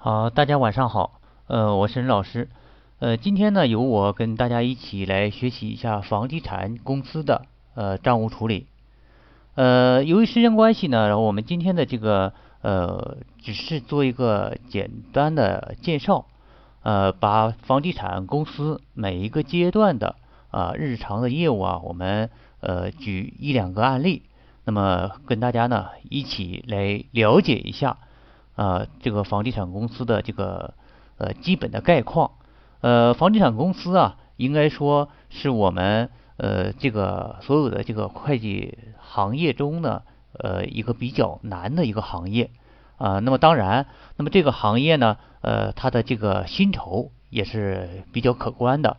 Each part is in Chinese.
好，大家晚上好，呃，我是任老师，呃，今天呢，由我跟大家一起来学习一下房地产公司的呃账务处理。呃，由于时间关系呢，然后我们今天的这个呃，只是做一个简单的介绍，呃，把房地产公司每一个阶段的啊日常的业务啊，我们呃举一两个案例，那么跟大家呢一起来了解一下。啊，这个房地产公司的这个呃基本的概况，呃，房地产公司啊，应该说是我们呃这个所有的这个会计行业中呢，呃一个比较难的一个行业啊。那么当然，那么这个行业呢，呃，它的这个薪酬也是比较可观的。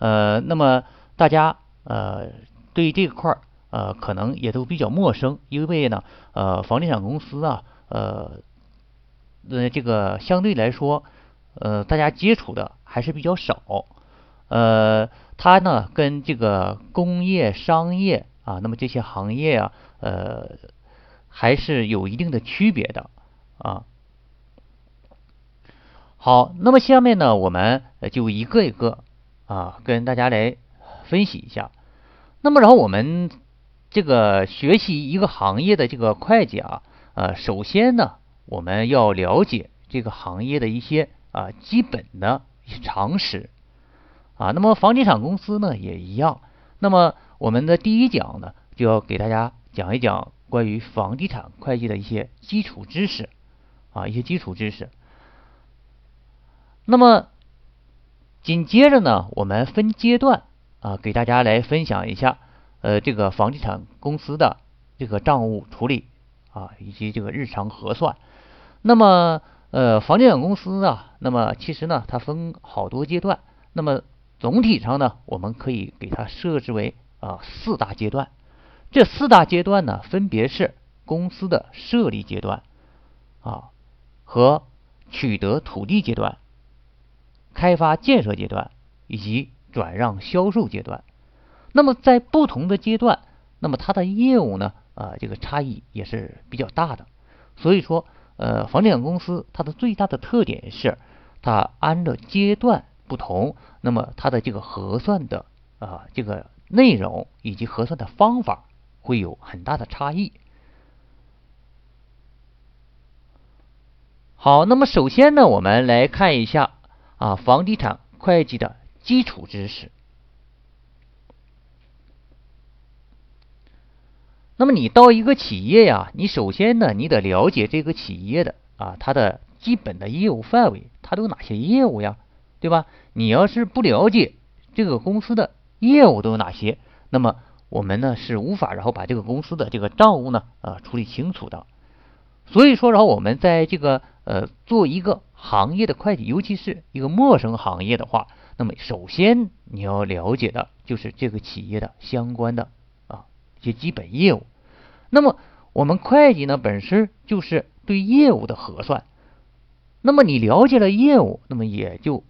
呃，那么大家呃对这块儿呃可能也都比较陌生，因为呢，呃，房地产公司啊，呃。呃，这个相对来说，呃，大家接触的还是比较少。呃，它呢跟这个工业、商业啊，那么这些行业啊，呃，还是有一定的区别的啊。好，那么下面呢，我们就一个一个啊，跟大家来分析一下。那么，然后我们这个学习一个行业的这个会计啊，呃，首先呢。我们要了解这个行业的一些啊基本的常识啊，那么房地产公司呢也一样。那么我们的第一讲呢，就要给大家讲一讲关于房地产会计的一些基础知识啊，一些基础知识。那么紧接着呢，我们分阶段啊，给大家来分享一下呃这个房地产公司的这个账务处理啊，以及这个日常核算。那么，呃，房地产公司啊，那么其实呢，它分好多阶段。那么总体上呢，我们可以给它设置为啊四大阶段。这四大阶段呢，分别是公司的设立阶段啊和取得土地阶段、开发建设阶段以及转让销售阶段。那么在不同的阶段，那么它的业务呢啊这个差异也是比较大的。所以说。呃，房地产公司它的最大的特点是，它按照阶段不同，那么它的这个核算的啊这个内容以及核算的方法会有很大的差异。好，那么首先呢，我们来看一下啊房地产会计的基础知识。那么你到一个企业呀，你首先呢，你得了解这个企业的啊，它的基本的业务范围，它都有哪些业务呀，对吧？你要是不了解这个公司的业务都有哪些，那么我们呢是无法然后把这个公司的这个账务呢啊处理清楚的。所以说，然后我们在这个呃做一个行业的会计，尤其是一个陌生行业的话，那么首先你要了解的就是这个企业的相关的。些基本业务，那么我们会计呢本身就是对业务的核算，那么你了解了业务，那么也就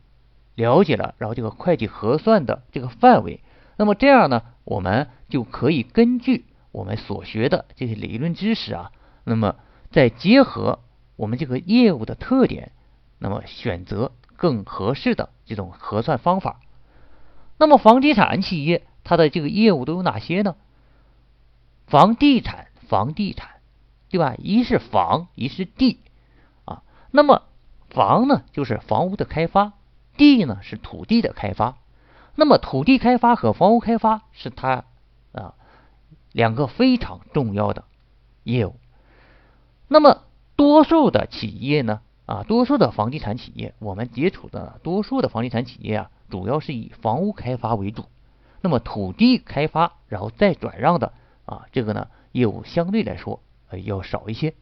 了解了，然后这个会计核算的这个范围，那么这样呢，我们就可以根据我们所学的这些理论知识啊，那么再结合我们这个业务的特点，那么选择更合适的这种核算方法。那么房地产企业它的这个业务都有哪些呢？房地产，房地产，对吧？一是房，一是地，啊，那么房呢，就是房屋的开发；地呢，是土地的开发。那么土地开发和房屋开发是它啊两个非常重要的业务。那么多数的企业呢，啊，多数的房地产企业，我们接触的多数的房地产企业啊，主要是以房屋开发为主。那么土地开发，然后再转让的。啊，这个呢业务相对来说呃要少一些。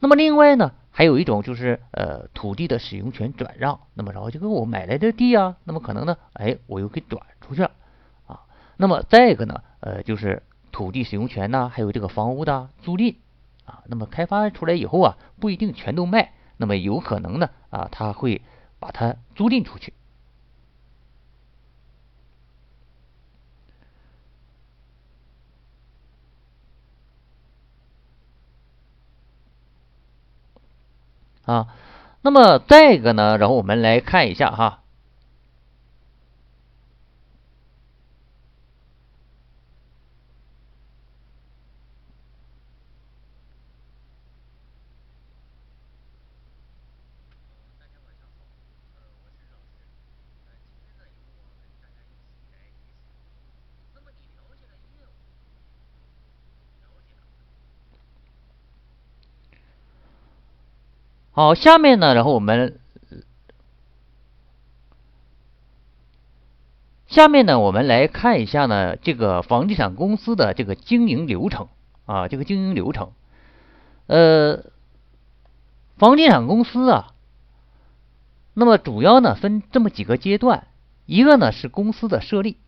那么另外呢，还有一种就是呃土地的使用权转让。那么然后就跟我买来的地啊，那么可能呢，哎我又给转出去了啊。那么再一个呢，呃就是土地使用权呢，还有这个房屋的租赁啊。那么开发出来以后啊，不一定全都卖，那么有可能呢啊他会把它租赁出去。啊。那么再一个呢，然后我们来看一下哈。好，下面呢，然后我们下面呢，我们来看一下呢，这个房地产公司的这个经营流程啊，这个经营流程，呃，房地产公司啊，那么主要呢分这么几个阶段，一个呢是公司的设立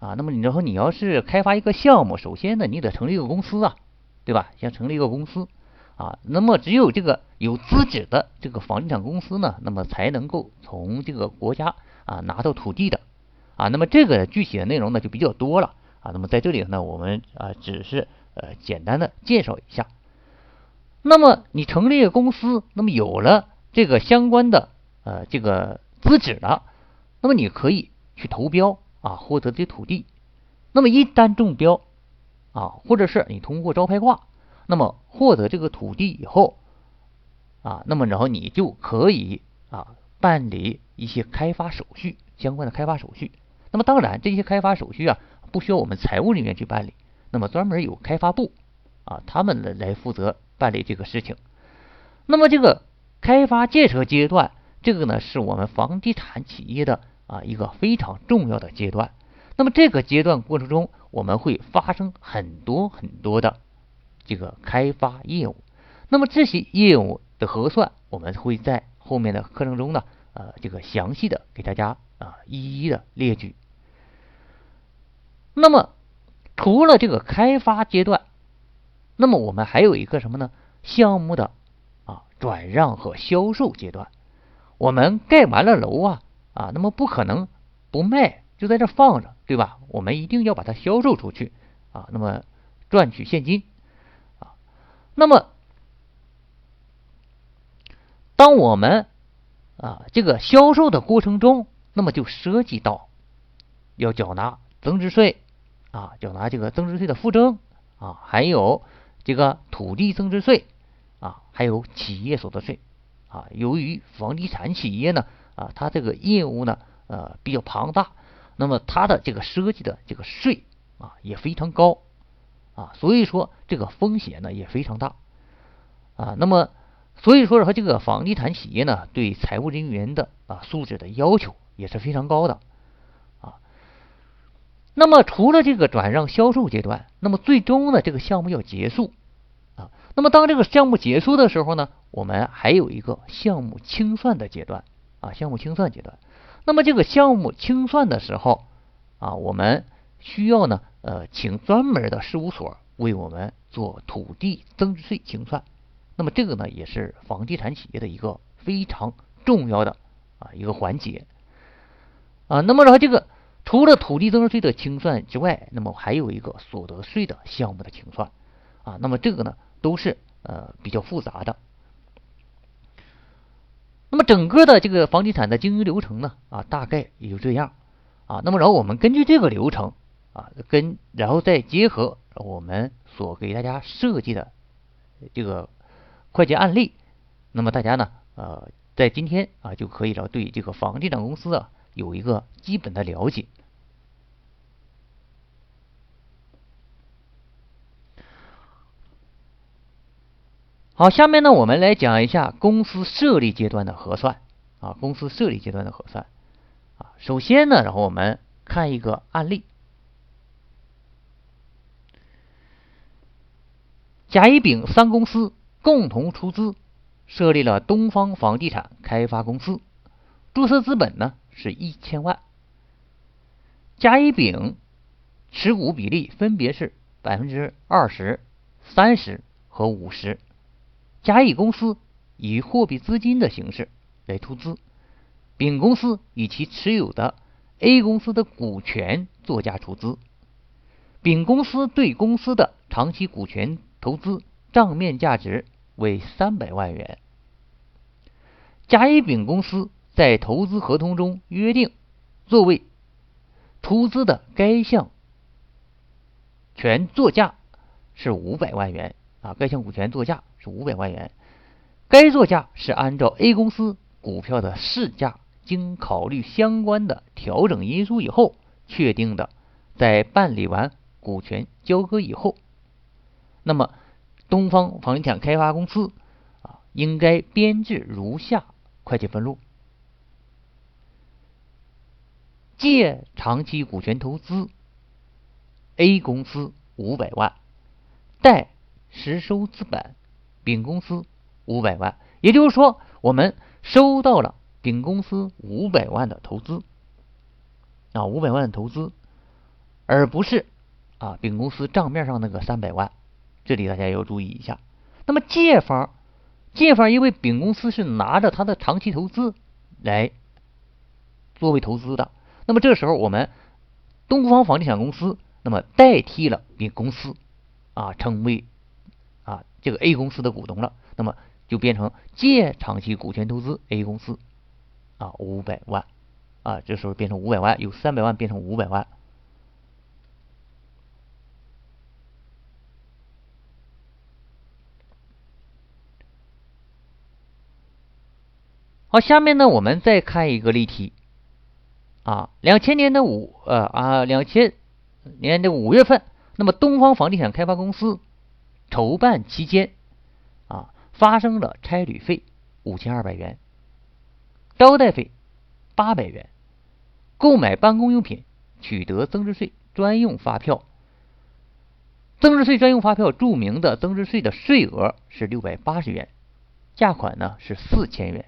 啊，那么你然后你要是开发一个项目，首先呢你得成立一个公司啊，对吧？先成立一个公司。啊，那么只有这个有资质的这个房地产公司呢，那么才能够从这个国家啊拿到土地的啊。那么这个具体的内容呢就比较多了啊。那么在这里呢，我们啊只是呃简单的介绍一下。那么你成立公司，那么有了这个相关的呃这个资质了，那么你可以去投标啊，获得这土地。那么一旦中标啊，或者是你通过招拍挂。那么获得这个土地以后，啊，那么然后你就可以啊办理一些开发手续，相关的开发手续。那么当然这些开发手续啊，不需要我们财务人员去办理，那么专门有开发部啊，他们来来负责办理这个事情。那么这个开发建设阶段，这个呢是我们房地产企业的啊一个非常重要的阶段。那么这个阶段过程中，我们会发生很多很多的。这个开发业务，那么这些业务的核算，我们会在后面的课程中呢，呃，这个详细的给大家啊一一的列举。那么除了这个开发阶段，那么我们还有一个什么呢？项目的啊转让和销售阶段。我们盖完了楼啊啊，那么不可能不卖，就在这放着，对吧？我们一定要把它销售出去啊，那么赚取现金啊。那么，当我们啊这个销售的过程中，那么就涉及到要缴纳增值税啊，缴纳这个增值税的负征啊，还有这个土地增值税啊，还有企业所得税啊。由于房地产企业呢啊，它这个业务呢呃比较庞大，那么它的这个涉及的这个税啊也非常高。啊，所以说这个风险呢也非常大啊。那么，所以说和这个房地产企业呢，对财务人员的啊素质的要求也是非常高的啊。那么，除了这个转让销售阶段，那么最终呢，这个项目要结束啊。那么，当这个项目结束的时候呢，我们还有一个项目清算的阶段啊，项目清算阶段。那么，这个项目清算的时候啊，我们需要呢。呃，请专门的事务所为我们做土地增值税清算。那么这个呢，也是房地产企业的一个非常重要的啊一个环节啊。那么然后这个除了土地增值税的清算之外，那么还有一个所得税的项目的清算啊。那么这个呢，都是呃比较复杂的。那么整个的这个房地产的经营流程呢啊，大概也就这样啊。那么然后我们根据这个流程。啊，跟然后再结合我们所给大家设计的这个会计案例，那么大家呢，呃，在今天啊就可以了对这个房地产公司啊有一个基本的了解。好，下面呢我们来讲一下公司设立阶段的核算啊，公司设立阶段的核算啊，首先呢，然后我们看一个案例。甲、乙、丙三公司共同出资设立了东方房地产开发公司，注册资本呢是一千万。甲、乙、丙持股比例分别是百分之二十、三十和五十。甲、乙公司以货币资金的形式来出资，丙公司以其持有的 A 公司的股权作价出资。丙公司对公司的长期股权投资账面价值为三百万元，甲、乙、丙公司在投资合同中约定，作为出资的该项权作价是五百万元啊，该项股权作价是五百万元，该作价是按照 A 公司股票的市价，经考虑相关的调整因素以后确定的，在办理完股权交割以后，那么东方房地产开发公司啊，应该编制如下会计分录。借长期股权投资，A 公司五百万，贷实收资本，丙公司五百万。也就是说，我们收到了丙公司五百万的投资啊，五百万的投资，而不是啊丙公司账面上那个三百万。这里大家要注意一下。那么借方，借方因为丙公司是拿着他的长期投资来作为投资的。那么这时候，我们东方房地产公司那么代替了丙公司啊，成为啊这个 A 公司的股东了。那么就变成借长期股权投资 A 公司啊五百万啊，这时候变成五百万，由三百万变成五百万。好，下面呢，我们再看一个例题。啊，两千年的五呃啊，两千年的五月份，那么东方房地产开发公司筹办期间啊，发生了差旅费五千二百元，招待费八百元，购买办公用品取得增值税专用发票，增值税专用发票注明的增值税的税额是六百八十元，价款呢是四千元，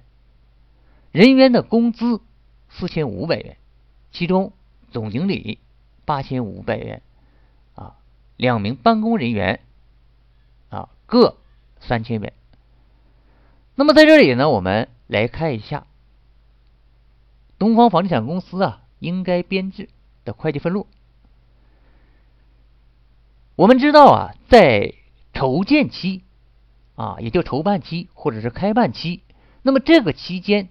人员的工资四千五百元。其中总经理八千五百元，啊，两名办公人员啊各三千元。那么在这里呢，我们来看一下东方房地产公司啊应该编制的会计分录。我们知道啊，在筹建期啊，也叫筹办期或者是开办期，那么这个期间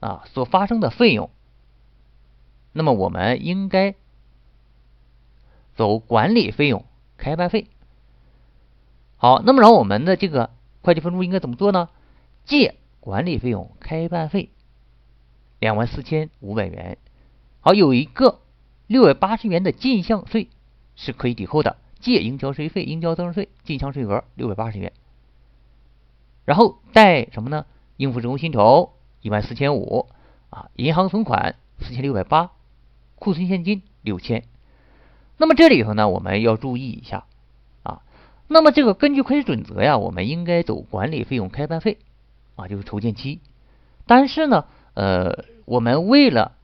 啊所发生的费用。那么我们应该走管理费用、开办费。好，那么然后我们的这个会计分录应该怎么做呢？借管理费用、开办费两万四千五百元。好，有一个六百八十元的进项税是可以抵扣的，借应交税费、应交增值税，进项税额六百八十元。然后贷什么呢？应付职工薪酬一万四千五啊，银行存款四千六百八。库存现金六千，那么这里头呢，我们要注意一下啊。那么这个根据会计准则呀，我们应该走管理费用、开办费啊，就是筹建期。但是呢，呃，我们为了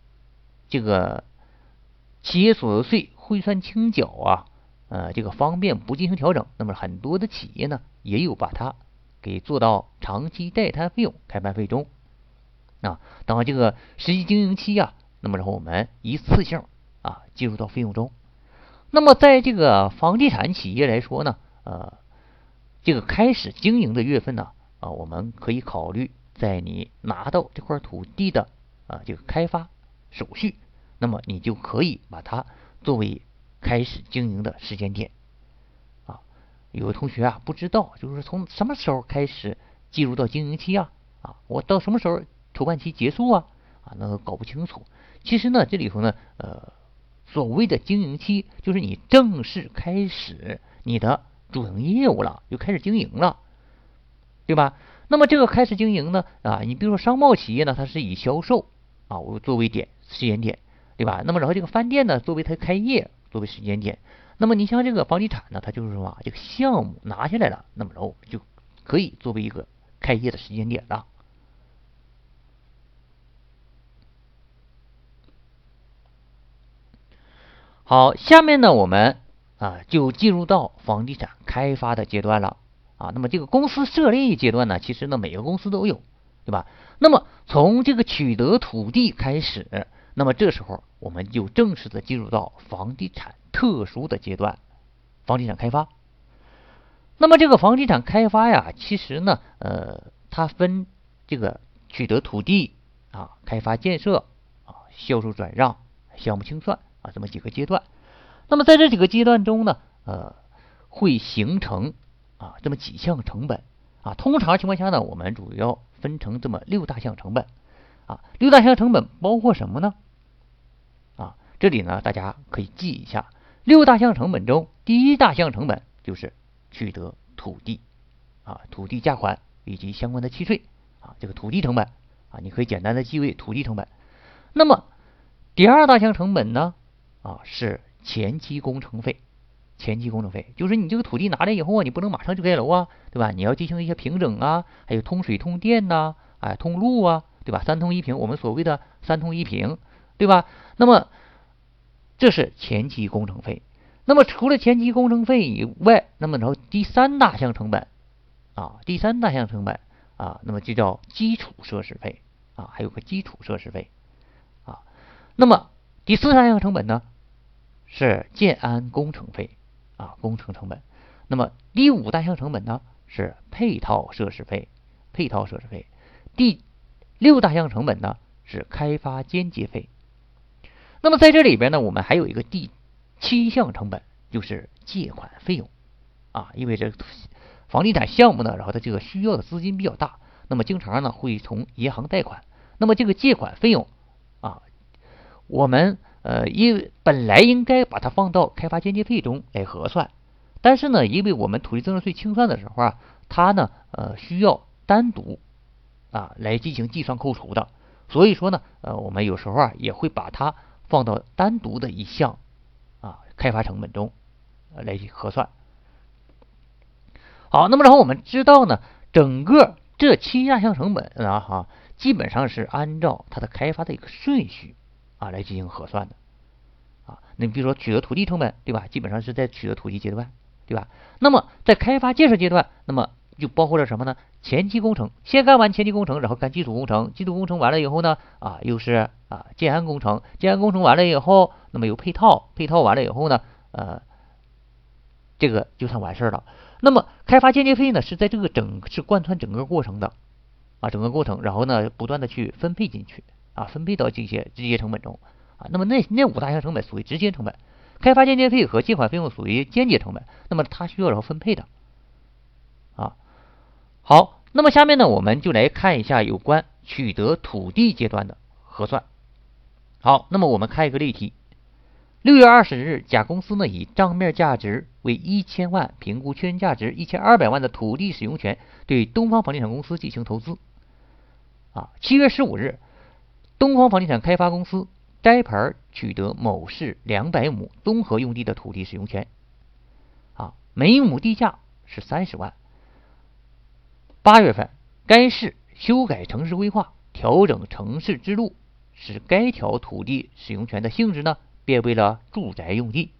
这个企业所得税汇算清缴啊，呃，这个方便不进行调整，那么很多的企业呢，也有把它给做到长期待摊费用、开办费中啊。当这个实际经营期呀。那么，然后我们一次性啊计入到费用中。那么，在这个房地产企业来说呢，呃，这个开始经营的月份呢，啊，我们可以考虑在你拿到这块土地的啊这个开发手续，那么你就可以把它作为开始经营的时间点。啊，有的同学啊不知道，就是从什么时候开始计入到经营期啊？啊，我到什么时候筹办期结束啊？啊，那个搞不清楚。其实呢，这里头呢，呃，所谓的经营期，就是你正式开始你的主营业务了，就开始经营了，对吧？那么这个开始经营呢，啊，你比如说商贸企业呢，它是以销售啊我作为点时间点，对吧？那么然后这个饭店呢，作为它开业作为时间点，那么你像这个房地产呢，它就是什么，这个项目拿下来了，那么然后就可以作为一个开业的时间点了。好，下面呢，我们啊就进入到房地产开发的阶段了啊。那么这个公司设立阶段呢，其实呢每个公司都有，对吧？那么从这个取得土地开始，那么这时候我们就正式的进入到房地产特殊的阶段，房地产开发。那么这个房地产开发呀，其实呢，呃，它分这个取得土地啊、开发建设啊、销售转让、项目清算啊这么几个阶段。那么在这几个阶段中呢，呃，会形成啊这么几项成本啊。通常情况下呢，我们主要分成这么六大项成本啊。六大项成本包括什么呢？啊，这里呢大家可以记一下，六大项成本中，第一大项成本就是取得土地啊，土地价款以及相关的契税啊，这个土地成本啊，你可以简单的记为土地成本。那么第二大项成本呢啊是前期工程费，前期工程费就是你这个土地拿来以后啊，你不能马上就盖楼啊，对吧？你要进行一些平整啊，还有通水通电呐，哎，通路啊，对吧？三通一平，我们所谓的三通一平，对吧？那么这是前期工程费。那么除了前期工程费以外，那么然后第三大项成本啊，第三大项成本啊，那么就叫基础设施费啊，还有个基础设施费啊。那么第四大项成本呢？是建安工程费啊，工程成本。那么第五大项成本呢是配套设施费，配套设施费。第六大项成本呢是开发间接费。那么在这里边呢，我们还有一个第七项成本，就是借款费用啊，因为这房地产项目呢，然后它这个需要的资金比较大，那么经常呢会从银行贷款，那么这个借款费用啊，我们。呃，因为本来应该把它放到开发间接费中来核算，但是呢，因为我们土地增值税清算的时候啊，它呢，呃，需要单独啊来进行计算扣除的，所以说呢，呃，我们有时候啊也会把它放到单独的一项啊开发成本中来核算。好，那么然后我们知道呢，整个这七大项成本啊哈，基本上是按照它的开发的一个顺序。啊，来进行核算的，啊，那你比如说取得土地成本，对吧？基本上是在取得土地阶段，对吧？那么在开发建设阶段，那么就包括了什么呢？前期工程，先干完前期工程，然后干基础工程，基础工程完了以后呢，啊，又是啊建安工程，建安工程完了以后，那么有配套，配套完了以后呢，呃，这个就算完事儿了。那么开发间接费呢，是在这个整是贯穿整个过程的，啊，整个过程，然后呢，不断的去分配进去。啊，分配到这些直接成本中啊。那么那那五大项成本属于直接成本，开发间接费和借款费用属于间接成本。那么它需要然后分配的啊。好，那么下面呢，我们就来看一下有关取得土地阶段的核算。好，那么我们看一个例题：六月二十日，甲公司呢以账面价值为一千万，评估确认价值一千二百万的土地使用权对东方房地产公司进行投资。啊，七月十五日。东方房地产开发公司该牌取得某市两百亩综合用地的土地使用权，啊，每亩地价是三十万。八月份，该市修改城市规划，调整城市支路，使该条土地使用权的性质呢变为了住宅用地。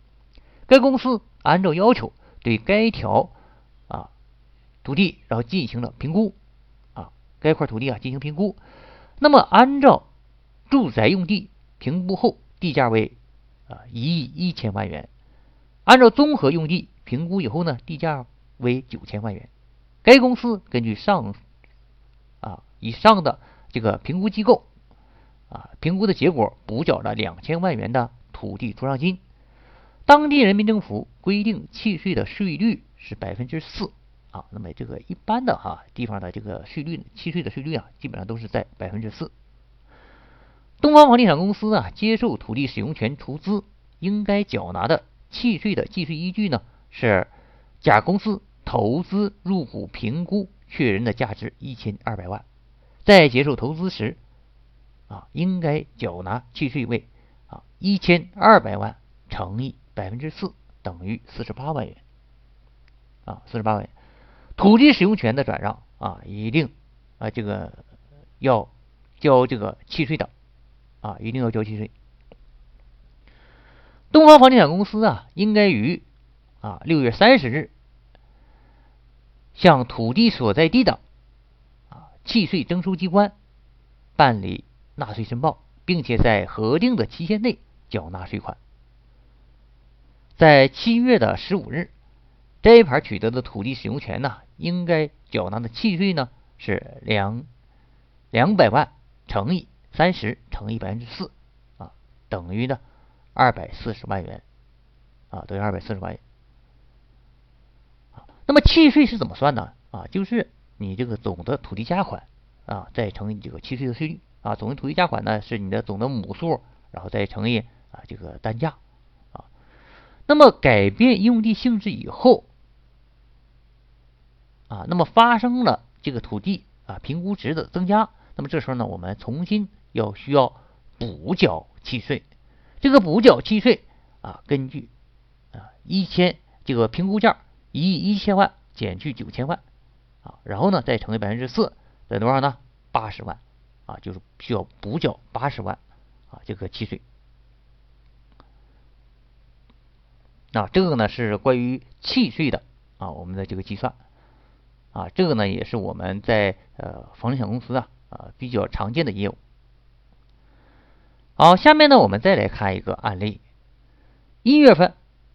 该公司按照要求对该条啊土地然后进行了评估，啊，该块土地啊进行评估，那么按照住宅用地评估后，地价为啊一亿一千万元。按照综合用地评估以后呢，地价为九千万元。该公司根据上啊以上的这个评估机构啊评估的结果，补缴了两千万元的土地出让金。当地人民政府规定契税的税率是百分之四啊。那么这个一般的哈地方的这个税率契税的税率啊，基本上都是在百分之四。东方房地产公司啊，接受土地使用权出资应该缴纳的契税的计税依据呢，是甲公司投资入股评估确认的价值一千二百万，在接受投资时啊，应该缴纳契税为啊一千二百万乘以百分之四等于四十八万元啊四十八万元。土地使用权的转让啊，一定啊这个要交这个契税的。啊，一定要交契税。东方房地产公司啊，应该于啊六月三十日向土地所在地的啊契税征收机关办理纳税申报，并且在核定的期限内缴纳税款。在七月的十五日，摘牌取得的土地使用权呢，应该缴纳的契税呢是两。两百万乘以三十乘以百分之四啊，等于呢二百四十万元啊，等于二百四十万元。那么契税是怎么算呢？啊，就是你这个总的土地价款啊，再乘以这个契税的税率啊，总的土地价款呢是你的总的亩数，然后再乘以啊这个单价啊。那么改变用地性质以后啊，那么发生了这个土地啊评估值的增加，那么这时候呢，我们重新要需要补缴契税。这个补缴契税啊，根据啊一千这个评估价。一亿一千万减去九千万啊，然后呢再乘以百分之四，等于多少呢？八十万啊，就是需要补缴八十万啊这个契税。啊，这个呢是关于契税的啊，我们的这个计算啊，这个呢也是我们在呃房地产公司啊啊比较常见的业务。好，下面呢我们再来看一个案例，一月份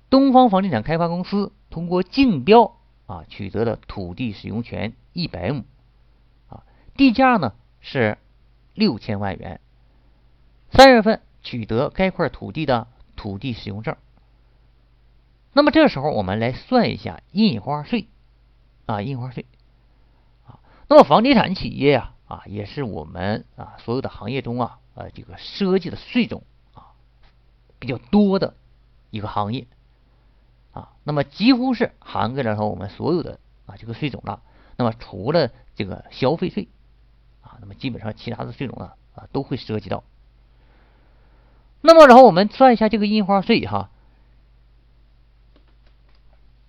东方房地产开发公司。通过竞标啊取得的土地使用权一百亩啊，地价呢是六千万元。三月份取得该块土地的土地使用证。那么这时候我们来算一下印花税啊，印花税啊。那么房地产企业呀啊，也是我们啊所有的行业中啊呃这个涉及的税种啊比较多的一个行业。啊，那么几乎是涵盖了说我们所有的啊这个税种了。那么除了这个消费税啊，那么基本上其他的税种呢啊都会涉及到。那么然后我们算一下这个印花税哈，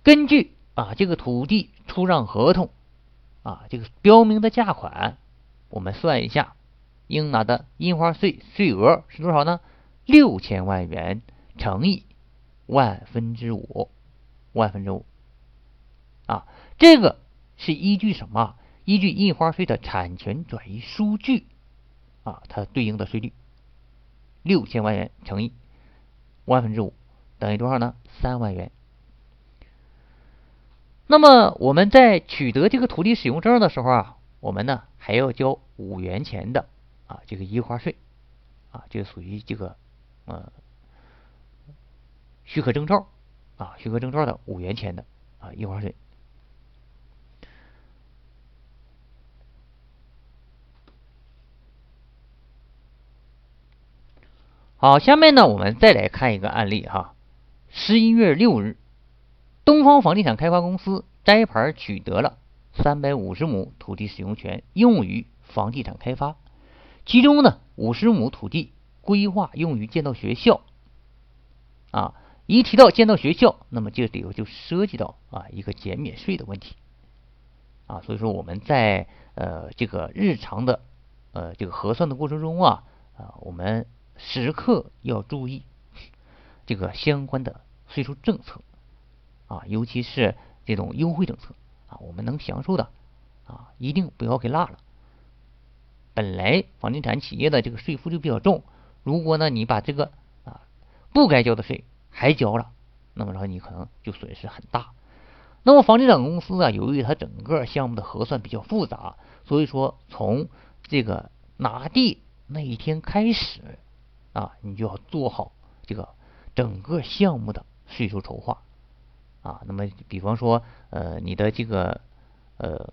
根据啊这个土地出让合同啊这个标明的价款，我们算一下应拿的印花税税额是多少呢？六千万元乘以。万分之五，万分之五，啊，这个是依据什么？依据印花税的产权转移数据，啊，它对应的税率，六千万元乘以万分之五等于多少呢？三万元。那么我们在取得这个土地使用证的时候啊，我们呢还要交五元钱的啊这个印花税，啊，这个属于这个呃。许可证照啊，许可证照的五元钱的啊印花税。好，下面呢，我们再来看一个案例哈。十一月六日，东方房地产开发公司摘牌取得了三百五十亩土地使用权，用于房地产开发。其中呢，五十亩土地规划用于建造学校啊。一提到建造学校，那么这里头就涉及到啊一个减免税的问题啊，所以说我们在呃这个日常的呃这个核算的过程中啊啊，我们时刻要注意这个相关的税收政策啊，尤其是这种优惠政策啊，我们能享受的啊，一定不要给落了。本来房地产企业的这个税负就比较重，如果呢你把这个啊不该交的税，还交了，那么说你可能就损失很大。那么房地产公司啊，由于它整个项目的核算比较复杂，所以说从这个拿地那一天开始啊，你就要做好这个整个项目的税收筹划啊。那么比方说呃，你的这个呃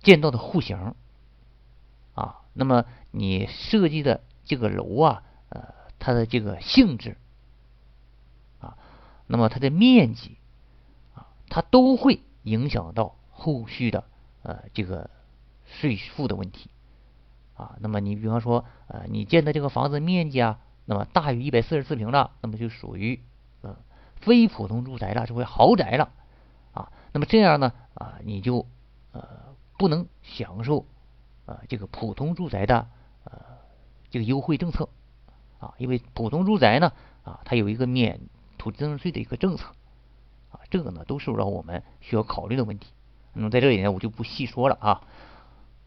建造的户型，那么你设计的这个楼啊，呃，它的这个性质啊。那么它的面积啊，它都会影响到后续的呃这个税负的问题啊。那么你比方说呃你建的这个房子面积啊，那么大于一百四十四平了，那么就属于呃非普通住宅了，就会豪宅了啊。那么这样呢啊，你就呃不能享受呃这个普通住宅的呃这个优惠政策啊，因为普通住宅呢啊，它有一个免。土地增值税的一个政策啊，这个呢都是让我们需要考虑的问题。那么在这里呢，我就不细说了啊。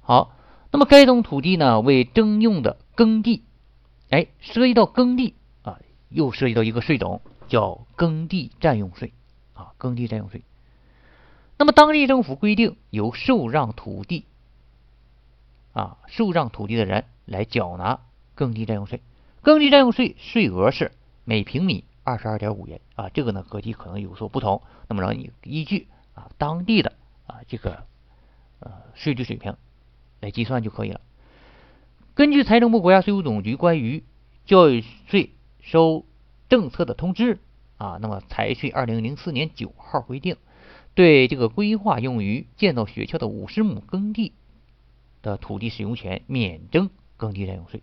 好，那么该种土地呢为征用的耕地，哎，涉及到耕地啊，又涉及到一个税种叫耕地占用税啊，耕地占用税。那么当地政府规定，由受让土地啊受让土地的人来缴纳耕地占用税。耕地占用税税额是每平米二十二点五元啊，这个呢各地可能有所不同。那么让你依据啊当地的啊这个呃税率水平来计算就可以了。根据财政部、国家税务总局关于教育税收政策的通知啊，那么财税二零零四年九号规定，对这个规划用于建造学校的五十亩耕地的土地使用权免征耕地占用税。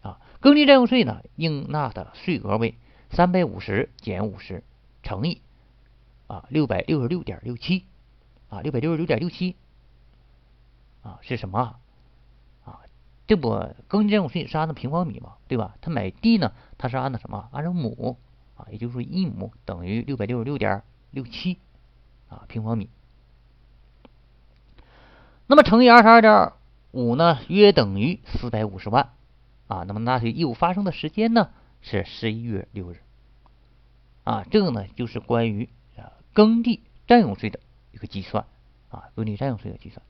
啊，耕地占用税呢，应纳的税额为三百五十减五十乘以啊六百六十六点六七啊六百六十六点六七啊是什么啊？这不耕地占用税是按照平方米嘛，对吧？他买地呢，他是按照什么？按照亩啊，也就是说一亩等于六百六十六点六七啊平方米。那么乘以二十二点五呢，约等于四百五十万啊。那么纳税义务发生的时间呢是十一月六日啊。这个呢就是关于啊耕地占用税的一个计算啊，耕地占用税的计算。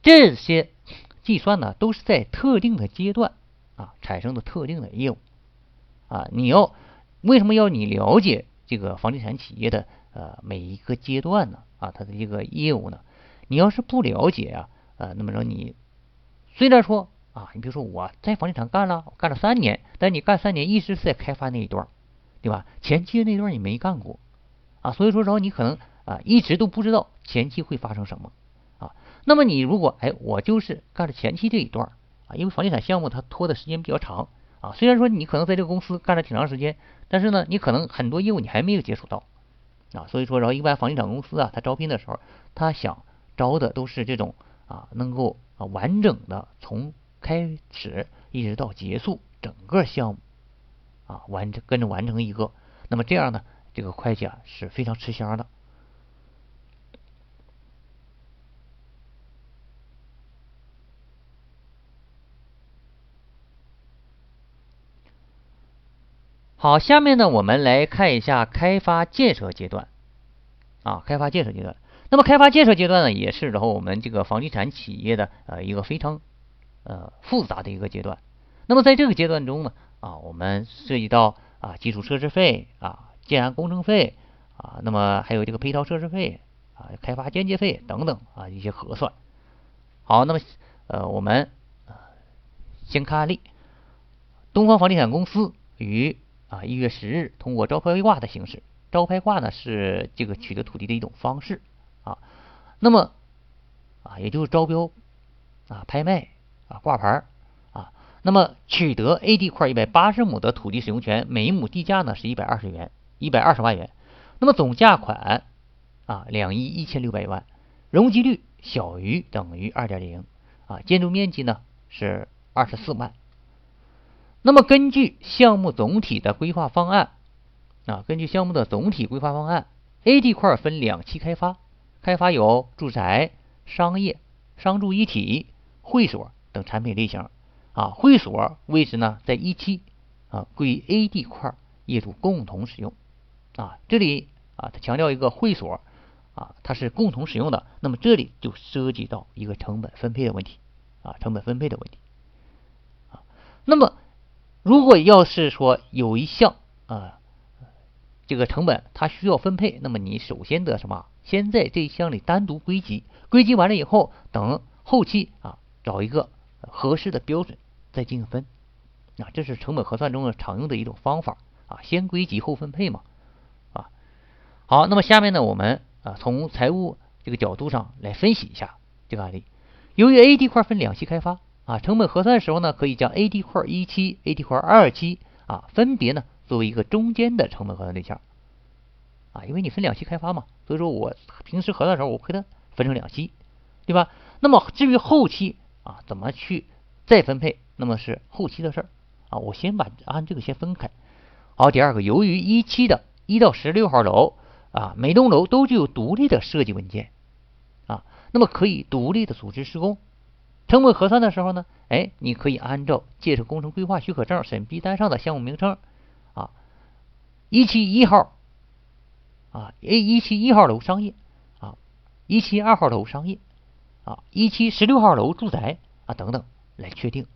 这些计算呢，都是在特定的阶段啊产生的特定的业务啊。你要为什么要你了解这个房地产企业的呃每一个阶段呢？啊，它的一个业务呢？你要是不了解啊，呃，那么说你虽然说啊，你比如说我在房地产干了，干了三年，但你干三年一直是在开发那一段，对吧？前期那段你没干过啊，所以说然后你可能啊一直都不知道前期会发生什么啊。那么你如果哎，我就是干了前期这一段啊，因为房地产项目它拖的时间比较长啊。虽然说你可能在这个公司干了挺长时间，但是呢，你可能很多业务你还没有接触到啊。所以说，然后一般房地产公司啊，他招聘的时候，他想招的都是这种啊，能够啊完整的从开始一直到结束整个项目啊完成跟着完成一个。那么这样呢，这个会计啊是非常吃香的。好，下面呢，我们来看一下开发建设阶段啊，开发建设阶段。那么，开发建设阶段呢，也是然后我们这个房地产企业的呃一个非常呃复杂的一个阶段。那么，在这个阶段中呢，啊，我们涉及到啊基础设施费啊、建安工程费啊，那么还有这个配套设施费啊、开发间接费等等啊一些核算。好，那么呃，我们先看案例：东方房地产公司与啊，一月十日通过招拍挂的形式，招拍挂呢是这个取得土地的一种方式啊。那么啊，也就是招标啊、拍卖啊、挂牌啊。那么取得 A 地块一百八十亩的土地使用权，每一亩地价呢是一百二十元，一百二十万元。那么总价款啊两亿一千六百万，容积率小于等于二点零啊，建筑面积呢是二十四万。那么根据项目总体的规划方案啊，根据项目的总体规划方案，A 地块分两期开发，开发有住宅、商业、商住一体、会所等产品类型啊。会所位置呢在一期啊，归 A 地块业主共同使用啊。这里啊，他强调一个会所啊，它是共同使用的。那么这里就涉及到一个成本分配的问题啊，成本分配的问题啊。那么如果要是说有一项啊，这个成本它需要分配，那么你首先得什么？先在这一项里单独归集，归集完了以后，等后期啊找一个合适的标准再进行分。啊，这是成本核算中的常用的一种方法啊，先归集后分配嘛。啊，好，那么下面呢，我们啊从财务这个角度上来分析一下这个案例。由于 A 地块分两期开发。啊，成本核算的时候呢，可以将 A D 块一期、A D 块二期啊，分别呢作为一个中间的成本核算对象啊，因为你分两期开发嘛，所以说我平时核算的时候，我给它分成两期，对吧？那么至于后期啊，怎么去再分配，那么是后期的事儿啊，我先把按这个先分开。好，第二个，由于一期的一到十六号楼啊，每栋楼都具有独立的设计文件啊，那么可以独立的组织施工。成本核算的时候呢，哎，你可以按照建设工程规划许可证审批单上的项目名称啊，一期一号啊，A 一期一号楼商业啊一期二号楼商业啊，一期十六号楼住宅啊等等来确定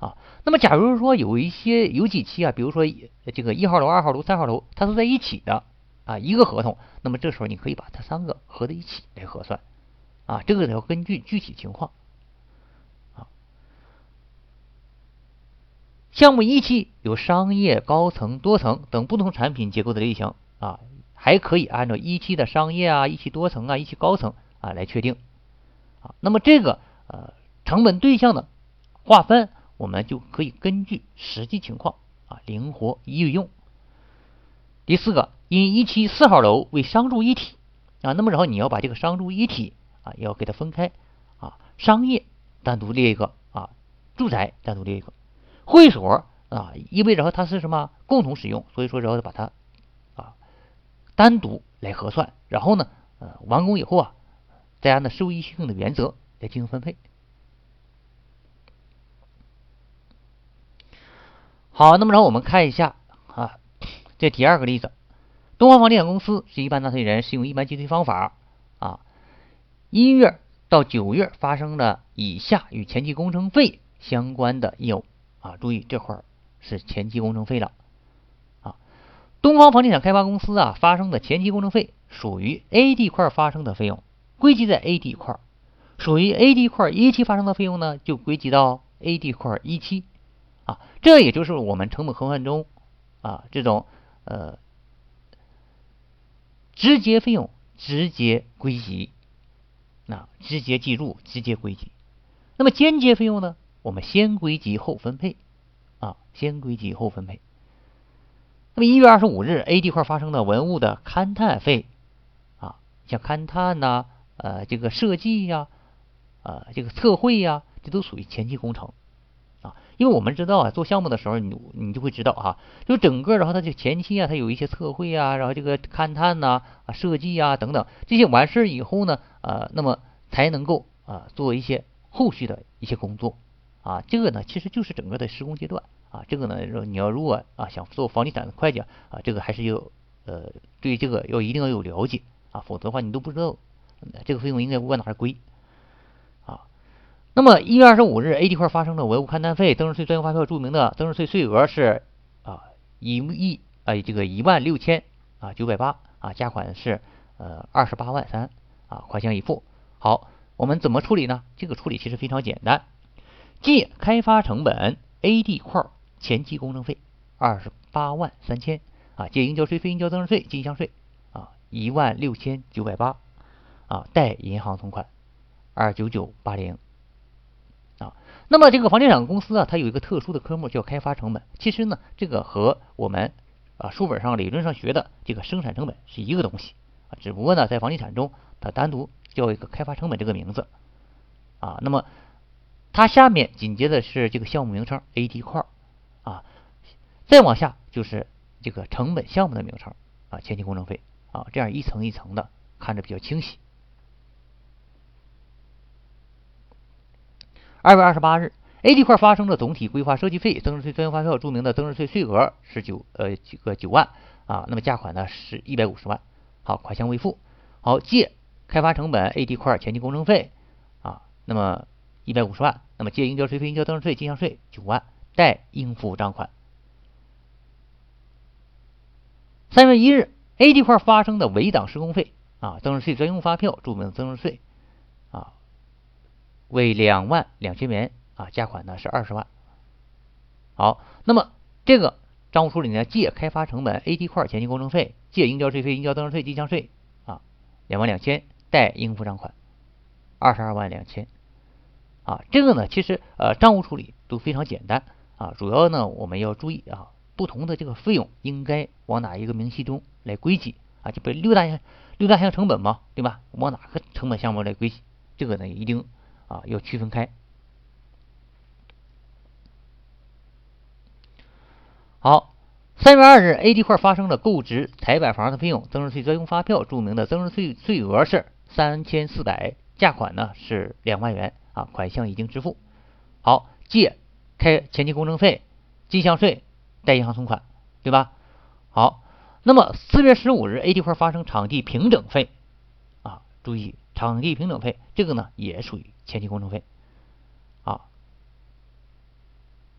啊。那么，假如说有一些有几期啊，比如说这个一号楼、二号楼、三号楼，它都在一起的啊，一个合同，那么这时候你可以把它三个合在一起来核算啊，这个要根据具体情况。项目一期有商业、高层、多层等不同产品结构的类型啊，还可以按照一期的商业啊、一期多层啊、一期高层啊来确定啊。那么这个呃成本对象的划分，我们就可以根据实际情况啊灵活运用。第四个，因一期四号楼为商住一体啊，那么然后你要把这个商住一体啊要给它分开啊，商业单独列一个啊，住宅单独列一个。会所啊，意味着它是什么共同使用，所以说然后把它啊单独来核算，然后呢，呃，完工以后啊，再按照收益性的原则来进行分配。好，那么然后我们看一下啊，这第二个例子，东方房地产公司是一般纳税人适用一般计税方法啊，一月到九月发生的以下与前期工程费相关的业务。啊，注意这块儿是前期工程费了啊。东方房地产开发公司啊发生的前期工程费属于 A 地块发生的费用，归集在 A 地块；属于 A 地块一期发生的费用呢，就归集到 A 地块一期啊。这也就是我们成本核算中啊这种呃直接费用直接归集，那直接计入直接归集。那么间接费用呢？我们先归集后分配，啊，先归集后分配。那么一月二十五日，A 地块发生的文物的勘探费，啊，像勘探呐，呃，这个设计呀，呃，这个测绘呀，这都属于前期工程，啊，因为我们知道啊，做项目的时候，你你就会知道哈，就整个然后它就前期啊，它有一些测绘啊，然后这个勘探呐，啊，设计啊等等，这些完事以后呢，呃，那么才能够啊做一些后续的一些工作。啊，这个呢，其实就是整个的施工阶段啊。这个呢，说你要如果啊想做房地产的会计啊，这个还是要呃对这个要一定要有了解啊，否则的话你都不知道这个费用应该往哪儿归啊。那么一月二十五日，A 地块发生了文物勘探费、增值税专用发票注明的增值税税额是啊一亿啊这个一万六千啊九百八啊，价款是呃二十八万三啊，款项已付。好，我们怎么处理呢？这个处理其实非常简单。借开发成本 A D 块前期工程费二十八万三千啊，借应交税费应交增值税进项税啊一万六千九百八啊，贷银行存款二九九八零啊。那么这个房地产公司啊，它有一个特殊的科目叫开发成本。其实呢，这个和我们啊书本上理论上学的这个生产成本是一个东西啊，只不过呢，在房地产中它单独叫一个开发成本这个名字啊。那么它下面紧接着是这个项目名称 A D 块啊，再往下就是这个成本项目的名称啊，前期工程费啊，这样一层一层的看着比较清晰。二月二十八日，A D 块发生的总体规划设计费、增值税专用发票注明的增值税税额是九呃几个九万啊，那么价款呢是一百五十万，好，款项未付。好，借开发成本 A D 块前期工程费啊，那么。一百五十万，那么借应交税费、应交增值税、进项税九万，贷应付账款。三月一日，A 地块发生的围挡施工费啊，增值税专用发票注明增值税啊为两万两千元啊，价款呢是二十万。好，那么这个账务处理呢，借开发成本 A 地块前期工程费，借应交税费、应交增值税、进项税啊两万两千，贷应付账款二十二万两千。啊，这个呢，其实呃，账务处理都非常简单啊。主要呢，我们要注意啊，不同的这个费用应该往哪一个明细中来归集啊？就不六大项六大项成本嘛，对吧？往哪个成本项目来归集？这个呢，一定啊要区分开。好，三月二日，A 地块发生了购置台板房的费用，增值税专用发票注明的增值税税额是三千四百，价款呢是两万元。款项已经支付，好，借开前期工程费、进项税、贷银行存款，对吧？好，那么四月十五日，A 地块发生场地平整费，啊，注意场地平整费，这个呢也属于前期工程费啊。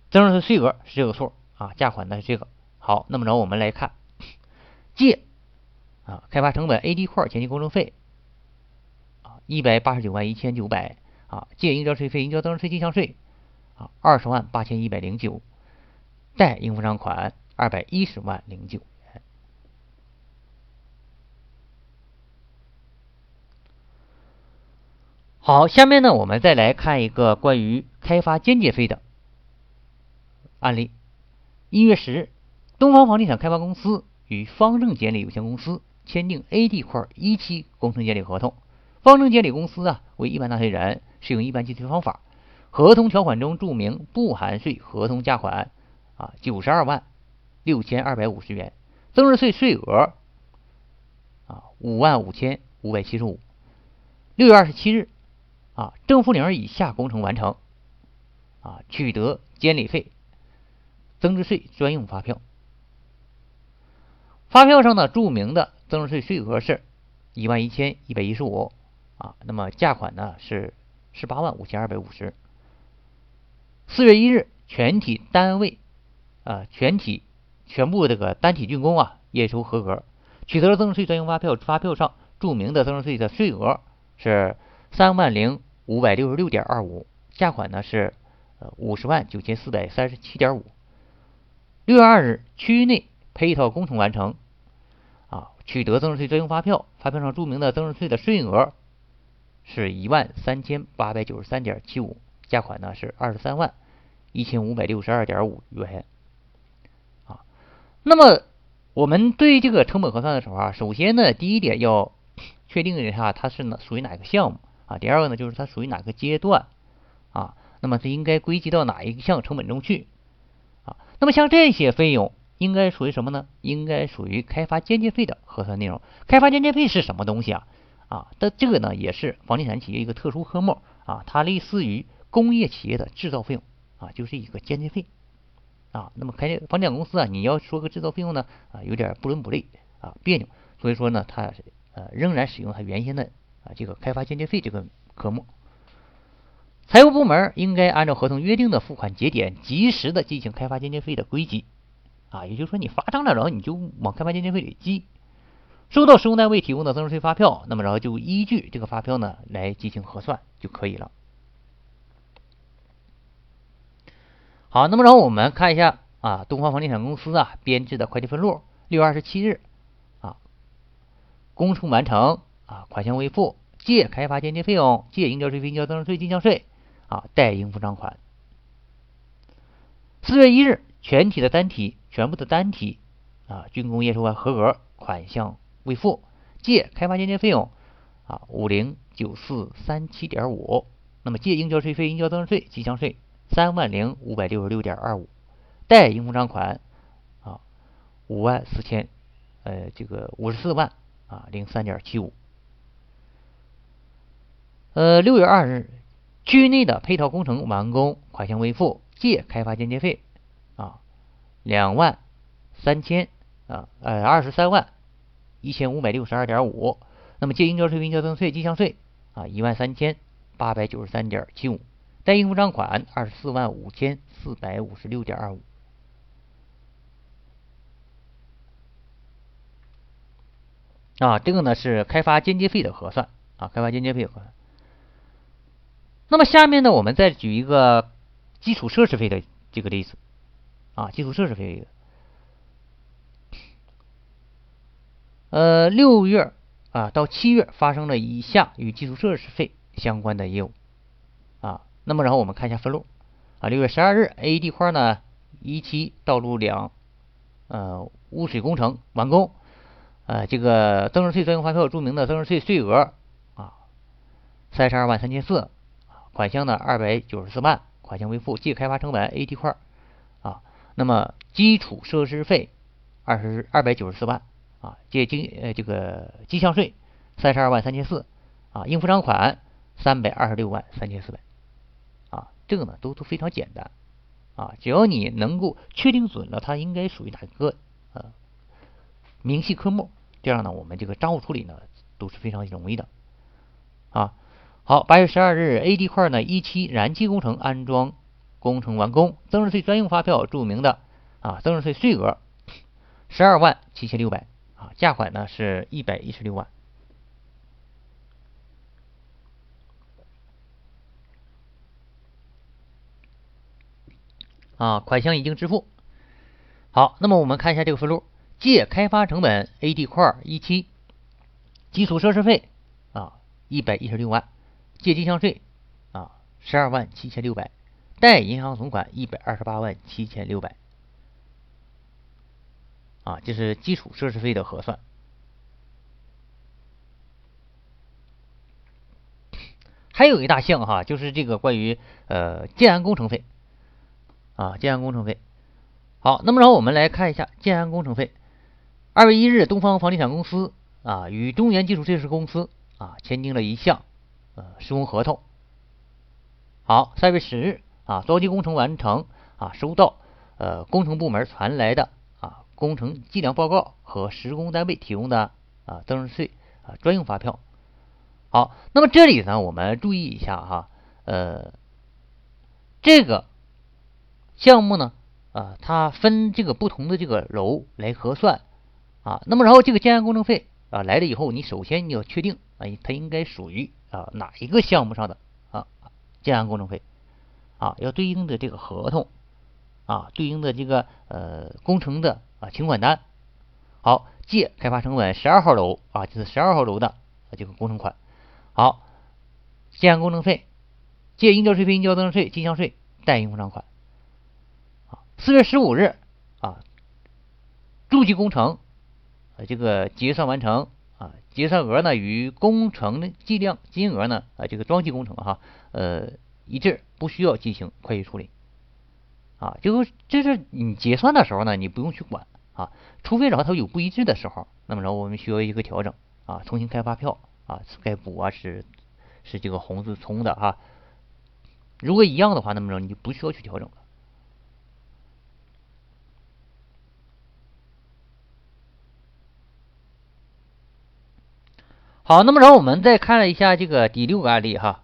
增值税税额是这个数啊，价款呢是这个。好，那么着我们来看借啊，开发成本 A 地块前期工程费啊，一百八十九万一千九百啊，借应交税费、应交增值税进项税啊，二十万八千一百零九，贷应付账款二百一十万零九。好，下面呢，我们再来看一个关于开发间接费的案例。一月十日，东方房地产开发公司与方正监理有限公司签订 A 地块一期工程监理合同。方正监理公司啊为一般纳税人，适用一般计税方法。合同条款中注明不含税合同价款啊九十二万六千二百五十元，增值税税额啊五万五千五百七十五。六月二十七日。啊，正负零以下工程完成，啊，取得监理费、增值税专用发票。发票上呢注明的增值税税额是一万一千一百一十五，啊，那么价款呢是十八万五千二百五十。四月一日，全体单位啊，全体全部这个单体竣工啊，验收合格，取得了增值税专用发票，发票上注明的增值税的税额是三万零。五百六十六点二五，价款呢是呃五十万九千四百三十七点五。六月二日，区域内配套工程完成，啊，取得增值税专用发票，发票上注明的增值税的税额是一万三千八百九十三点七五，价款呢是二十三万一千五百六十二点五元。啊，那么我们对这个成本核算的时候啊，首先呢，第一点要确定一下它是呢属于哪个项目。啊，第二个呢，就是它属于哪个阶段啊？那么它应该归集到哪一项成本中去啊？那么像这些费用应该属于什么呢？应该属于开发间接费的核算内容。开发间接费是什么东西啊？啊，但这个呢也是房地产企业一个特殊科目啊，它类似于工业企业的制造费用啊，就是一个间接费啊。那么开房地产公司啊，你要说个制造费用呢啊，有点不伦不类啊，别扭。所以说呢，它呃仍然使用它原先的。啊，这个开发间接费这个科目，财务部门应该按照合同约定的付款节点，及时的进行开发间接费的归集。啊，也就是说你发账了，然后你就往开发间接费里记。收到施工单位提供的增值税发票，那么然后就依据这个发票呢来进行核算就可以了。好，那么然后我们看一下啊，东方房地产公司啊编制的会计分录，六月二十七日啊，工程完成。啊，款项未付，借开发间接费用，借应交税费、应交增值税进项税，啊，贷应付账款。四月一日，全体的单体，全部的单体，啊，竣工验收完合格，款项未付，借开发间接费用，啊，五零九四三七点五，那么借应交税费、应交增值税进项税三万零五百六十六点二五，贷应付账款，啊，五万四千，呃，这个五十四万，啊，零三点七五。呃，六月二日，区内的配套工程完工，款项未付，借开发间接费啊，两万三千啊，呃，二十三万一千五百六十二点五。那么借应交税、应交增税进项税啊，一万三千八百九十三点七五。贷应付账款二十四万五千四百五十六点二五。啊，这个呢是开发间接费的核算啊，开发间接费核算。那么下面呢，我们再举一个基础设施费的这个例子啊，基础设施费。呃，六月啊到七月发生了以下与基础设施费相关的业务啊。那么然后我们看一下分录啊，六月十二日，A 地块呢一期道路两呃污水工程完工，呃这个增值税专用发票注明的增值税税额啊三十二万三千四。款项呢二百九十四万，款项未付，借开发成本 A 地块啊，那么基础设施费二十二百九十四万啊，借经呃这个进项税三十二万三千四啊，应付账款三百二十六万三千四百啊，这个呢都都非常简单啊，只要你能够确定准了它应该属于哪个呃明细科目，这样呢我们这个账务处理呢都是非常容易的啊。好，八月十二日，A D 块呢一期燃气工程安装工程完工，增值税专用发票注明的啊，增值税税额十二万七千六百啊，价款呢是一百一十六万啊，款项已经支付。好，那么我们看一下这个分录，借开发成本 A D 块一期，基础设施费啊一百一十六万。借进项税啊，十二万七千六百；贷银行存款一百二十八万七千六百。啊，这是基础设施费的核算。还有一大项哈，就是这个关于呃建安工程费啊，建安工程费。好，那么然后我们来看一下建安工程费。二月一日，东方房地产公司啊与中原基础设施公司啊签订了一项。呃，施工合同。好，三月十日啊，着机工程完成啊，收到呃工程部门传来的工程计量报告和施工单位提供的啊增值税啊专用发票。好，那么这里呢，我们注意一下哈，呃，这个项目呢啊，它分这个不同的这个楼来核算啊。那么然后这个建安工程费啊来了以后，你首先你要确定啊，它应该属于。啊，哪一个项目上的啊建安工程费啊，要对应的这个合同啊，对应的这个呃工程的啊请款单。好，借开发成本十二号楼啊，就是十二号楼的这个工程款。好，建安工程费，借应交税费、应交增值税、进项税、贷应付账款。啊，四月十五日啊，筑基工程啊这个结算完成。啊，结算额呢与工程的计量金额呢啊，这个装机工程哈呃一致，不需要进行会计处理啊。就是这是你结算的时候呢，你不用去管啊，除非然后它有不一致的时候，那么然后我们需要一个调整啊，重新开发票啊，该补啊是是这个红字冲的哈。如果一样的话，那么着你就不需要去调整了。好，那么然后我们再看了一下这个第六个案例哈，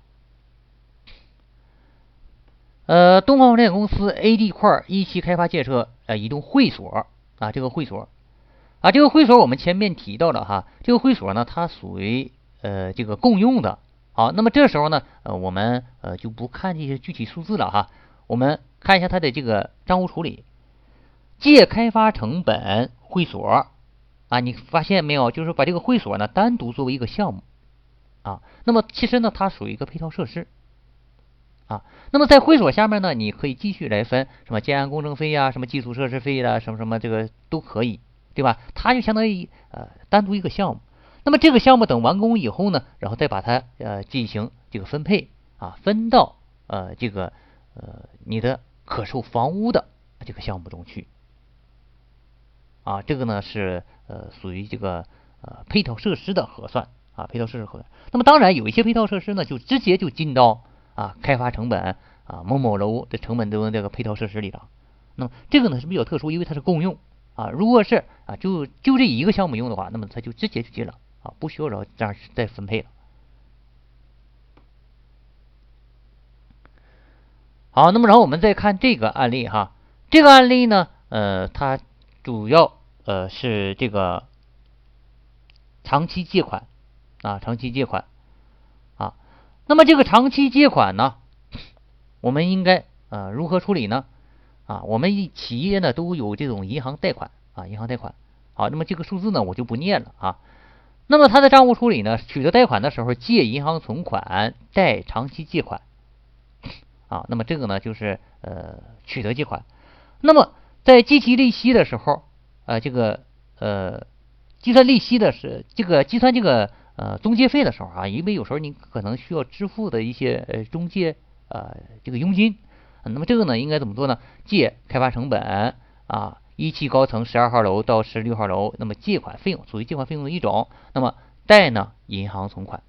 呃，东方房地产公司 A 地块一期开发建设呃一栋会所啊，这个会所啊，这个会所我们前面提到了哈，这个会所呢它属于呃这个共用的。好，那么这时候呢呃我们呃就不看这些具体数字了哈，我们看一下它的这个账户处理，借开发成本会所。啊，你发现没有？就是把这个会所呢单独作为一个项目啊。那么其实呢，它属于一个配套设施啊。那么在会所下面呢，你可以继续来分什么建安工程费呀、什么基础设施费啦、什么什么这个都可以，对吧？它就相当于呃单独一个项目。那么这个项目等完工以后呢，然后再把它呃进行这个分配啊，分到呃这个呃你的可售房屋的这个项目中去。啊，这个呢是呃属于这个呃配套设施的核算啊，配套设施核算。那么当然有一些配套设施呢，就直接就进到啊开发成本啊某某楼的成本都在这个配套设施里了。那么这个呢是比较特殊，因为它是共用啊。如果是啊就就这一个项目用的话，那么它就直接就进了啊，不需要然后这样再分配了。好，那么然后我们再看这个案例哈，这个案例呢，呃，它主要。呃，是这个长期借款啊，长期借款。那么这个长期借款呢，我们应该呃如何处理呢？啊，我们企业呢都有这种银行贷款啊，银行贷款。好，那么这个数字呢我就不念了啊。那么它的账户处理呢，取得贷款的时候借银行存款贷长期借款啊。那么这个呢就是呃取得借款。那么在计提利息的时候。呃，这个呃，计算利息的是这个计算这个呃中介费的时候啊，因为有时候你可能需要支付的一些呃中介呃这个佣金，那么这个呢应该怎么做呢？借开发成本啊，一期高层十二号楼到十六号楼，那么借款费用属于借款费用的一种，那么贷呢银行存款，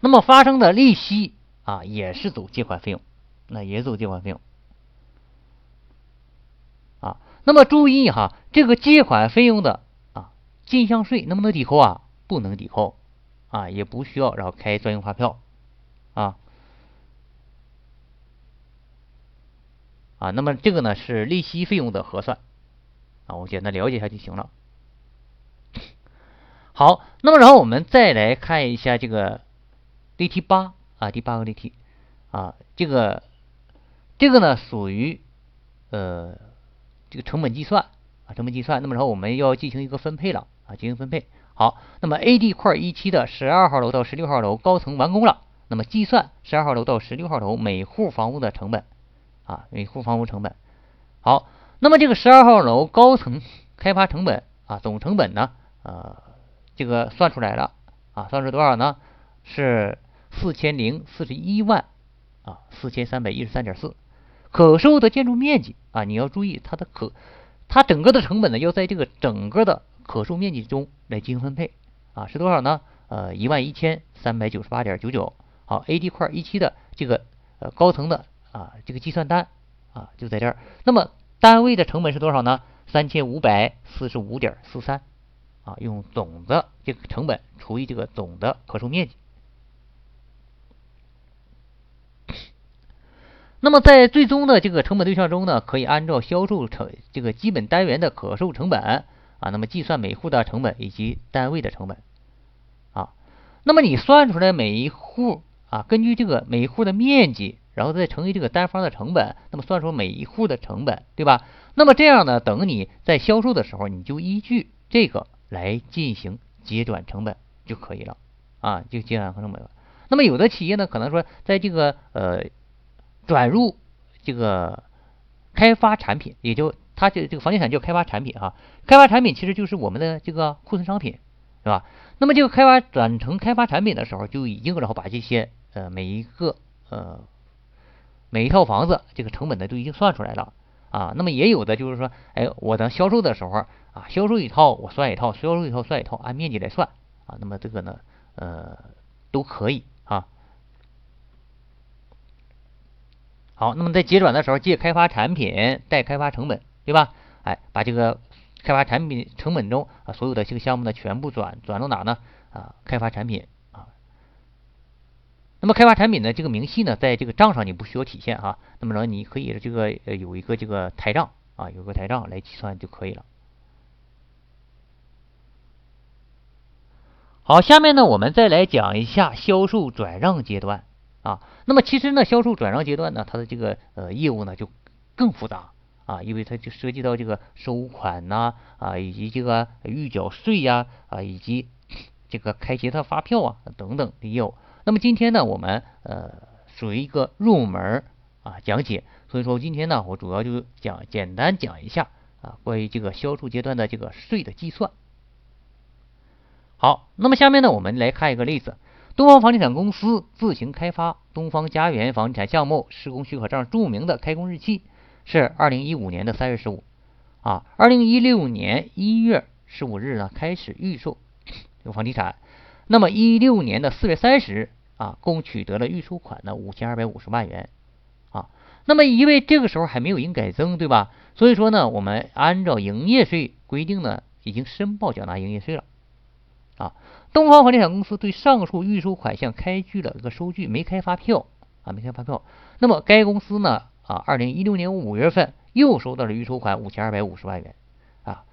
那么发生的利息啊也是走借款费用，那也走借款费用啊。那么注意哈，这个借款费用的进项税能不能抵扣啊？不能抵扣啊，也不需要然后开专用发票啊啊。那么这个呢是利息费用的核算啊，我简单了解一下就行了。好，那么然后我们再来看一下这个例题八啊，第八个例题啊，这个这个呢属于呃这个成本计算啊，成本计算。那么然后我们要进行一个分配了啊，进行分配。好，那么 A D 块一期的十二号楼到十六号楼高层完工了，那么计算十二号楼到十六号楼每户房屋的成本啊，每户房屋成本。好，那么这个十二号楼高层开发成本啊，总成本呢，呃。这个算出来了啊，算是多少呢？是四千零四十一万啊，四千三百一十三点四。可收的建筑面积啊，你要注意它的可，它整个的成本呢，要在这个整个的可售面积中来进行分配啊，是多少呢？呃，一万一千三百九十八点九九。好，A D 块一期的这个呃高层的啊这个计算单啊就在这儿。那么单位的成本是多少呢？三千五百四十五点四三。啊，用总的这个成本除以这个总的可售面积。那么在最终的这个成本对象中呢，可以按照销售成这个基本单元的可售成本啊，那么计算每户的成本以及单位的成本啊。那么你算出来每一户啊，根据这个每一户的面积，然后再乘以这个单方的成本，那么算出每一户的成本，对吧？那么这样呢，等你在销售的时候，你就依据这个。来进行结转成本就可以了啊，就结转成本了。那么有的企业呢，可能说在这个呃转入这个开发产品，也就它这这个房地产叫开发产品哈，开发产品其实就是我们的这个库存商品，是吧？那么这个开发转成开发产品的时候，就已经然后把这些呃每一个呃每一套房子这个成本呢都已经算出来了啊。那么也有的就是说，哎，我等销售的时候。啊，销售一套我算一套，销售一套算一套，按面积来算啊。那么这个呢，呃，都可以啊。好，那么在结转的时候，借开发产品贷开发成本，对吧？哎，把这个开发产品成本中啊所有的这个项目呢全部转转到哪呢？啊，开发产品啊。那么开发产品的这个明细呢，在这个账上你不需要体现哈。那么呢，你可以这个呃有一个这个台账啊，有个台账来计算就可以了。好，下面呢，我们再来讲一下销售转让阶段啊。那么其实呢，销售转让阶段呢，它的这个呃业务呢就更复杂啊，因为它就涉及到这个收款呐啊，以及这个预缴税呀啊，以及这个开其他发票啊等等的业务。那么今天呢，我们呃属于一个入门啊讲解，所以说今天呢，我主要就讲简单讲一下啊关于这个销售阶段的这个税的计算。好，那么下面呢，我们来看一个例子：东方房地产公司自行开发东方家园房地产项目施工许可证注明的开工日期是二零一五年的三月十五啊，二零一六年一月十五日呢开始预售这个房地产，那么一六年的四月三十日啊，共取得了预收款呢五千二百五十万元啊，那么因为这个时候还没有营改增，对吧？所以说呢，我们按照营业税规定呢，已经申报缴纳营业税了。啊，东方房地产公司对上述预收款项开具了一个收据，没开发票啊，没开发票。那么该公司呢，啊，二零一六年五月份又收到了预收款五千二百五十万元啊。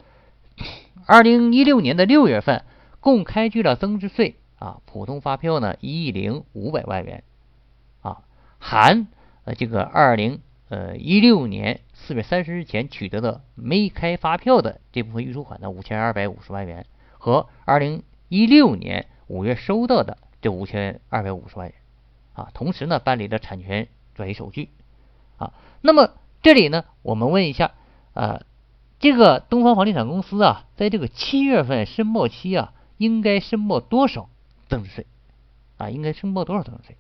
二零一六年的六月份共开具了增值税啊，普通发票呢一亿零五百万元啊，含呃这个二零呃一六年四月三十日前取得的没开发票的这部分预收款呢五千二百五十万元和二零。一六年五月收到的这五千二百五十万元啊，同时呢办理了产权转移手续啊。那么这里呢，我们问一下啊，这个东方房地产公司啊，在这个七月份申报期啊，应该申报多少增值税啊？应该申报多少增值税？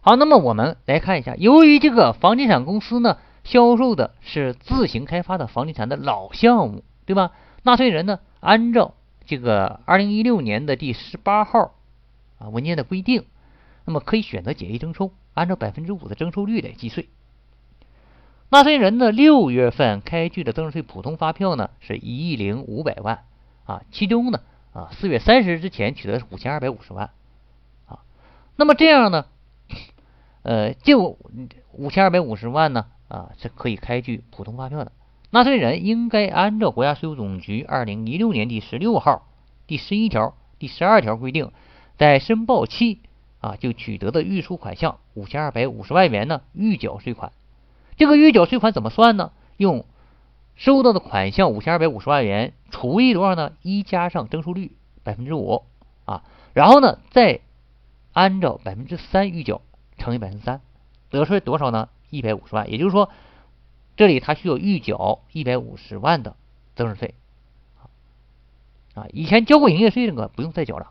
好，那么我们来看一下，由于这个房地产公司呢。销售的是自行开发的房地产的老项目，对吧？纳税人呢，按照这个二零一六年的第十八号文件的规定，那么可以选择简易征收，按照百分之五的征收率来计税。纳税人的六月份开具的增值税普通发票呢是一亿零五百万啊，其中呢啊四月三十日之前取得是五千二百五十万啊，那么这样呢，呃，就五千二百五十万呢啊是可以开具普通发票的。纳税人应该按照国家税务总局二零一六年第十六号、第十一条、第十二条规定，在申报期啊就取得的预收款项五千二百五十万元呢预缴税款。这个预缴税款怎么算呢？用收到的款项五千二百五十万元除以多少呢？一加上征收率百分之五啊，然后呢再按照百分之三预缴乘以百分之三，得出来多少呢？一百五十万。也就是说。这里他需要预缴一百五十万的增值税，啊，以前交过营业税那个不用再缴了。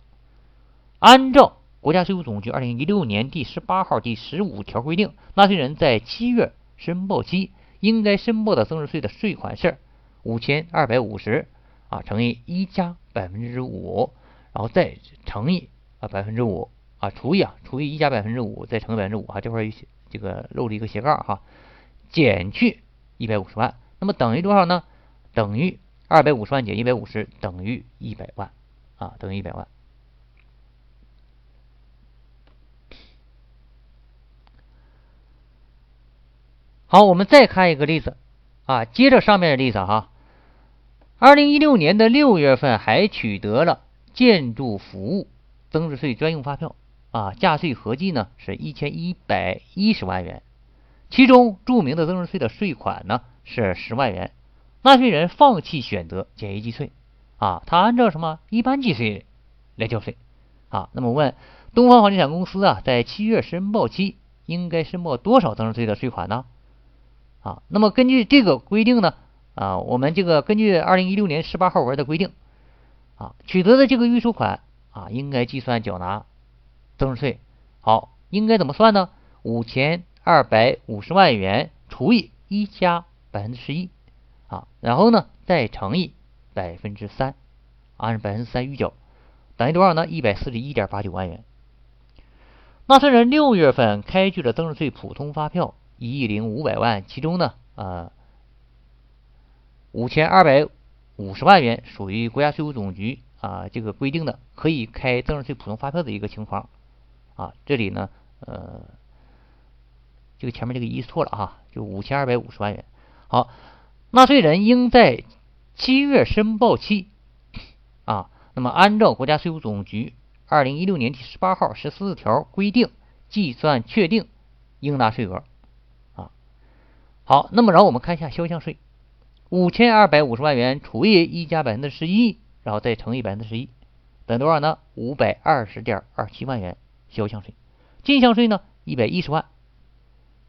按照国家税务总局二零一六年第十八号第十五条规定，纳税人在七月申报期应该申报的增值税的税款是五千二百五十啊乘以一加百分之五，然后再乘以啊百分之五啊除以啊除以一加百分之五再乘以百分之五啊这块有写这个漏了一个斜杠哈，减去。一百五十万，那么等于多少呢？等于二百五十万减一百五十，等于一百万啊，等于一百万。好，我们再看一个例子啊，接着上面的例子哈。二零一六年的六月份还取得了建筑服务增值税专用发票啊，价税合计呢是一千一百一十万元。其中著名的增值税的税款呢是十万元，纳税人放弃选择简易计税啊，他按照什么一般计税来交税啊？那么问东方房地产公司啊，在七月申报期应该申报多少增值税的税款呢？啊，那么根据这个规定呢啊，我们这个根据二零一六年十八号文的规定啊，取得的这个预收款啊，应该计算缴纳增值税。好，应该怎么算呢？五千。二百五十万元除以一加百分之十一啊，然后呢再乘以百分之三，按百分之三预缴，等于多少呢？一百四十一点八九万元。纳税人六月份开具的增值税普通发票一亿零五百万，其中呢啊五千二百五十万元属于国家税务总局啊这个规定的可以开增值税普通发票的一个情况啊，这里呢呃。这个前面这个一错了哈，就五千二百五十万元。好，纳税人应在七月申报期啊，那么按照国家税务总局二零一六年第十八号十四条规定计算确定应纳税额。好，那么然后我们看一下销项税，五千二百五十万元除以一加百分之十一，然后再乘以百分之十一，等于多少呢？五百二十点二七万元销项税。进项税呢？一百一十万。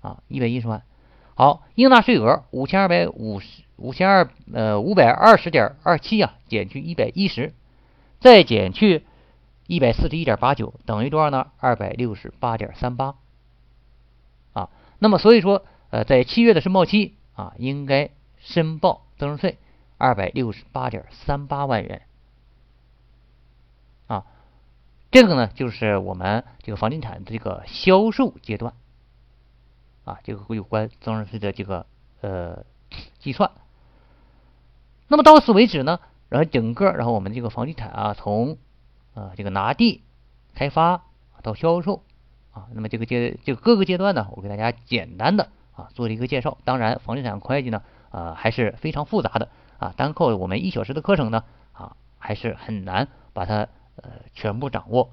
啊，一百一十万，好，应纳税额五千二百五十五千二呃五百二十点二七啊，减去一百一十，再减去一百四十一点八九，等于多少呢？二百六十八点三八啊。那么所以说，呃，在七月的申报期啊，应该申报增值税二百六十八点三八万元啊。这个呢，就是我们这个房地产的这个销售阶段。啊，这个有关增值税的这个呃计算。那么到此为止呢，然后整个然后我们这个房地产啊，从啊这个拿地、开发到销售啊，那么这个阶这个各个阶段呢，我给大家简单的啊做了一个介绍。当然，房地产会计呢啊还是非常复杂的啊，单靠我们一小时的课程呢啊还是很难把它呃全部掌握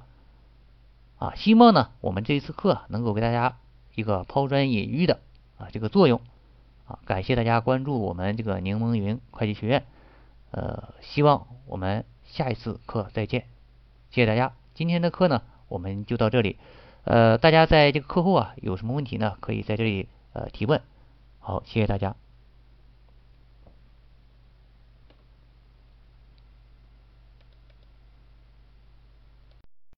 啊。希望呢我们这一次课能够给大家。一个抛砖引玉的啊这个作用啊，感谢大家关注我们这个柠檬云会计学院，呃，希望我们下一次课再见，谢谢大家。今天的课呢，我们就到这里，呃，大家在这个课后啊有什么问题呢，可以在这里呃提问。好，谢谢大家。